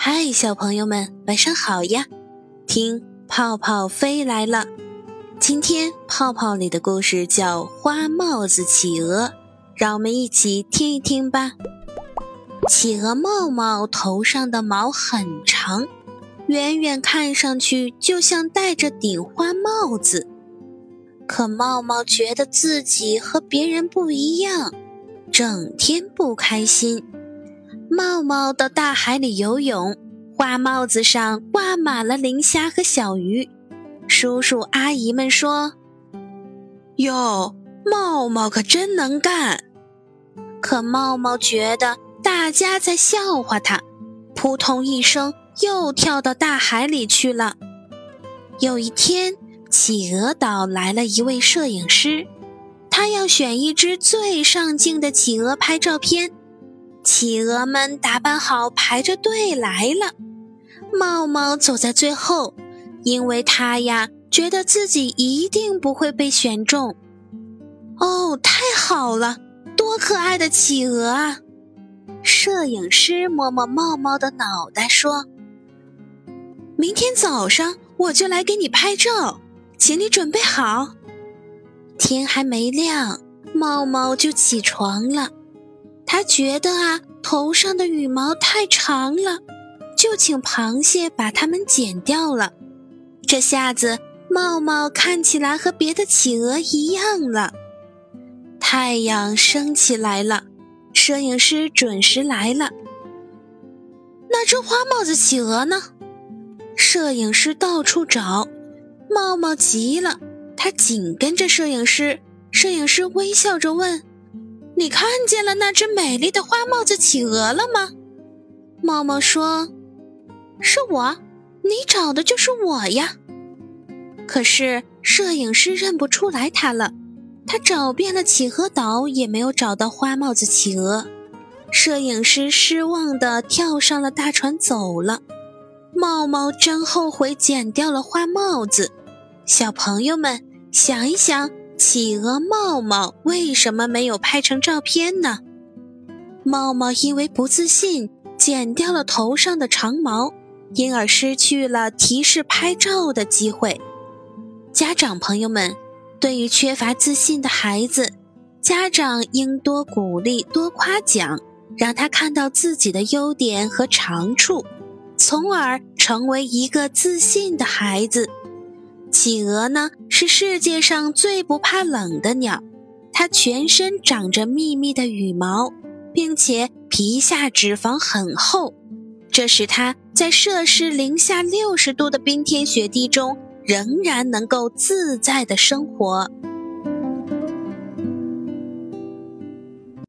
嗨，小朋友们，晚上好呀！听泡泡飞来了。今天泡泡里的故事叫《花帽子企鹅》，让我们一起听一听吧。企鹅茂茂头上的毛很长，远远看上去就像戴着顶花帽子。可茂茂觉得自己和别人不一样，整天不开心。茂茂到大海里游泳，花帽子上挂满了磷虾和小鱼。叔叔阿姨们说：“哟，茂茂可真能干。”可茂茂觉得大家在笑话他，扑通一声又跳到大海里去了。有一天，企鹅岛来了一位摄影师，他要选一只最上镜的企鹅拍照片。企鹅们打扮好，排着队来了。茂茂走在最后。因为他呀，觉得自己一定不会被选中。哦，太好了，多可爱的企鹅啊！摄影师摸摸茂茂的脑袋，说：“明天早上我就来给你拍照，请你准备好。”天还没亮，茂茂就起床了。他觉得啊，头上的羽毛太长了，就请螃蟹把它们剪掉了。这下子，茂茂看起来和别的企鹅一样了。太阳升起来了，摄影师准时来了。那只花帽子企鹅呢？摄影师到处找，茂茂急了，他紧跟着摄影师。摄影师微笑着问：“你看见了那只美丽的花帽子企鹅了吗？”茂茂说：“是我。”你找的就是我呀！可是摄影师认不出来他了，他找遍了企鹅岛也没有找到花帽子企鹅。摄影师失望地跳上了大船走了。茂茂真后悔剪掉了花帽子。小朋友们想一想，企鹅茂茂为什么没有拍成照片呢？茂茂因为不自信，剪掉了头上的长毛。因而失去了提示拍照的机会。家长朋友们，对于缺乏自信的孩子，家长应多鼓励、多夸奖，让他看到自己的优点和长处，从而成为一个自信的孩子。企鹅呢，是世界上最不怕冷的鸟，它全身长着密密的羽毛，并且皮下脂肪很厚。这使它在摄氏零下六十度的冰天雪地中仍然能够自在的生活。